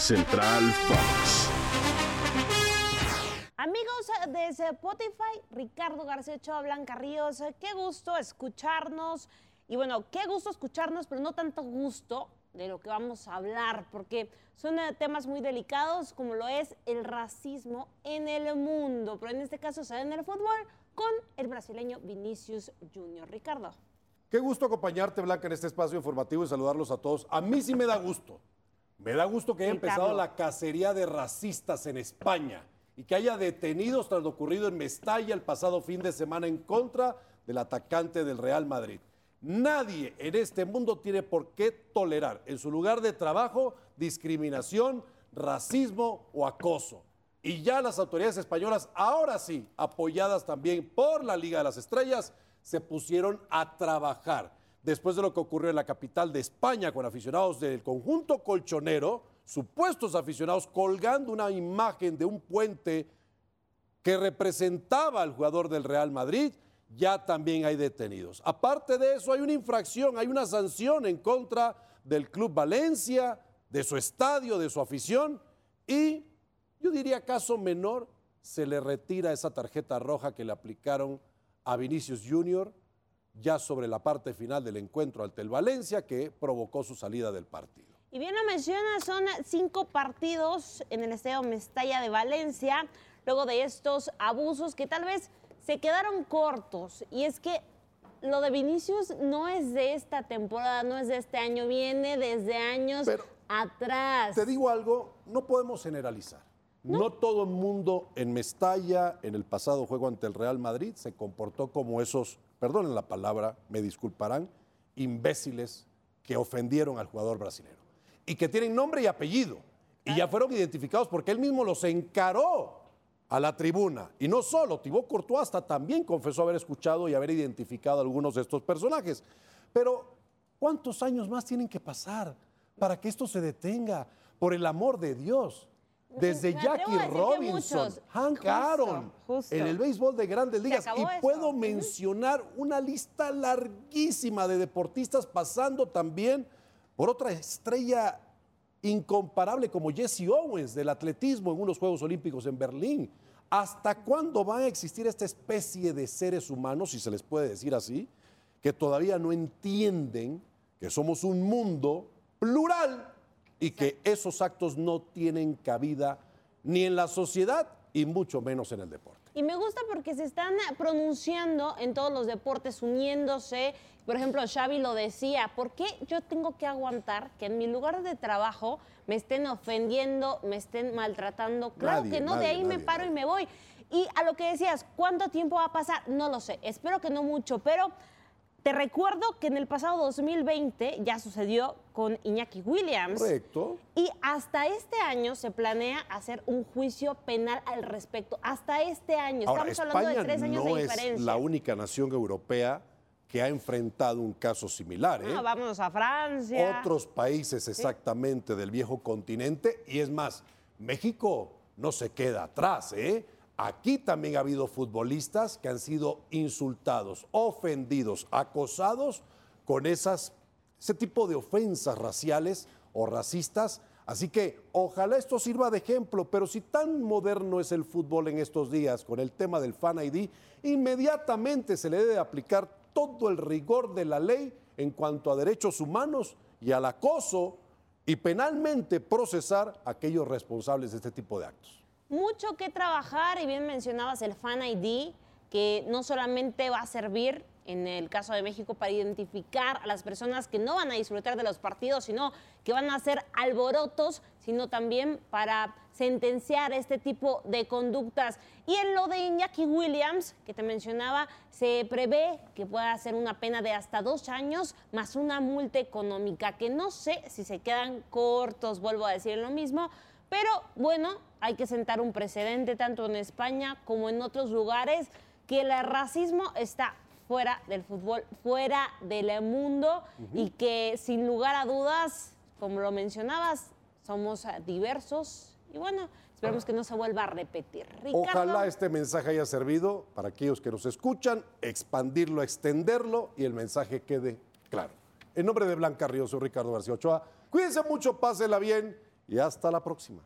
Central Fox. Amigos de Spotify, Ricardo García Ochoa, Blanca Ríos, qué gusto escucharnos. Y bueno, qué gusto escucharnos, pero no tanto gusto de lo que vamos a hablar, porque son eh, temas muy delicados, como lo es el racismo en el mundo, pero en este caso se en el fútbol con el brasileño Vinicius Junior. Ricardo. Qué gusto acompañarte, Blanca, en este espacio informativo y saludarlos a todos. A mí sí me da gusto. Me da gusto que haya empezado la cacería de racistas en España y que haya detenidos tras lo ocurrido en Mestalla el pasado fin de semana en contra del atacante del Real Madrid. Nadie en este mundo tiene por qué tolerar en su lugar de trabajo discriminación, racismo o acoso. Y ya las autoridades españolas, ahora sí, apoyadas también por la Liga de las Estrellas, se pusieron a trabajar. Después de lo que ocurrió en la capital de España con aficionados del conjunto colchonero, supuestos aficionados colgando una imagen de un puente que representaba al jugador del Real Madrid, ya también hay detenidos. Aparte de eso, hay una infracción, hay una sanción en contra del Club Valencia, de su estadio, de su afición y yo diría caso menor, se le retira esa tarjeta roja que le aplicaron a Vinicius Junior ya sobre la parte final del encuentro ante el Valencia que provocó su salida del partido. Y bien lo menciona, son cinco partidos en el Estadio Mestalla de Valencia, luego de estos abusos que tal vez se quedaron cortos. Y es que lo de Vinicius no es de esta temporada, no es de este año, viene desde años atrás. Te digo algo, no podemos generalizar. No. todo el mundo en Mestalla, en el pasado juego ante el Real Madrid, se comportó como esos, perdonen la palabra, me disculparán, imbéciles que ofendieron al jugador brasileño. Y que tienen nombre y apellido. Y ya fueron identificados porque él mismo los encaró a la tribuna. Y no solo, Thibaut Courtois hasta también confesó haber escuchado y haber identificado a algunos de estos personajes. Pero, ¿cuántos años más tienen que pasar para que esto se detenga? Por el amor de Dios. Desde Jackie Robinson, Hank Aaron, en el béisbol de grandes ligas. Y puedo mencionar una lista larguísima de deportistas pasando también por otra estrella incomparable como Jesse Owens del atletismo en unos Juegos Olímpicos en Berlín. ¿Hasta cuándo van a existir esta especie de seres humanos, si se les puede decir así, que todavía no entienden que somos un mundo plural y que esos actos no tienen cabida ni en la sociedad y mucho menos en el deporte. Y me gusta porque se están pronunciando en todos los deportes, uniéndose. Por ejemplo, Xavi lo decía, ¿por qué yo tengo que aguantar que en mi lugar de trabajo me estén ofendiendo, me estén maltratando? Claro que no, de ahí me paro y me voy. Y a lo que decías, ¿cuánto tiempo va a pasar? No lo sé, espero que no mucho, pero te recuerdo que en el pasado 2020 ya sucedió con Iñaki Williams. Correcto. Y hasta este año se planea hacer un juicio penal al respecto. Hasta este año. Estamos hablando de tres años de diferencia. Es la única nación europea que ha enfrentado un caso similar. ¿eh? Ah, vámonos a Francia. Otros países exactamente del viejo continente. Y es más, México no se queda atrás, ¿eh? Aquí también ha habido futbolistas que han sido insultados, ofendidos, acosados con ese tipo de ofensas raciales o racistas. Así que ojalá esto sirva de ejemplo, pero si tan moderno es el fútbol en estos días con el tema del Fan ID, inmediatamente se le debe aplicar todo el rigor de la ley en cuanto a derechos humanos y al acoso y penalmente procesar a aquellos responsables de este tipo de actos mucho que trabajar y bien mencionabas el Fan ID, que no solamente va a servir en el caso de México para identificar a las personas que no van a disfrutar de los partidos, sino que van a hacer alborotos, sino también para sentenciar este tipo de conductas. Y en lo de Iñaki Williams, que te mencionaba, se prevé que pueda hacer una pena de hasta dos años más una multa económica, que no sé si se quedan cortos, vuelvo a decir lo mismo, pero bueno, hay que sentar un precedente tanto en España como en otros lugares que el racismo está fuera del fútbol, fuera del mundo y que sin lugar a dudas, como lo mencionabas, somos diversos y bueno, esperemos que no se vuelva a repetir. Ojalá este mensaje haya servido para aquellos que nos escuchan, expandirlo, extenderlo y el mensaje quede claro. En nombre de Blanca Ríos, soy Ricardo García Ochoa. Cuídense mucho, pásela bien y hasta la próxima.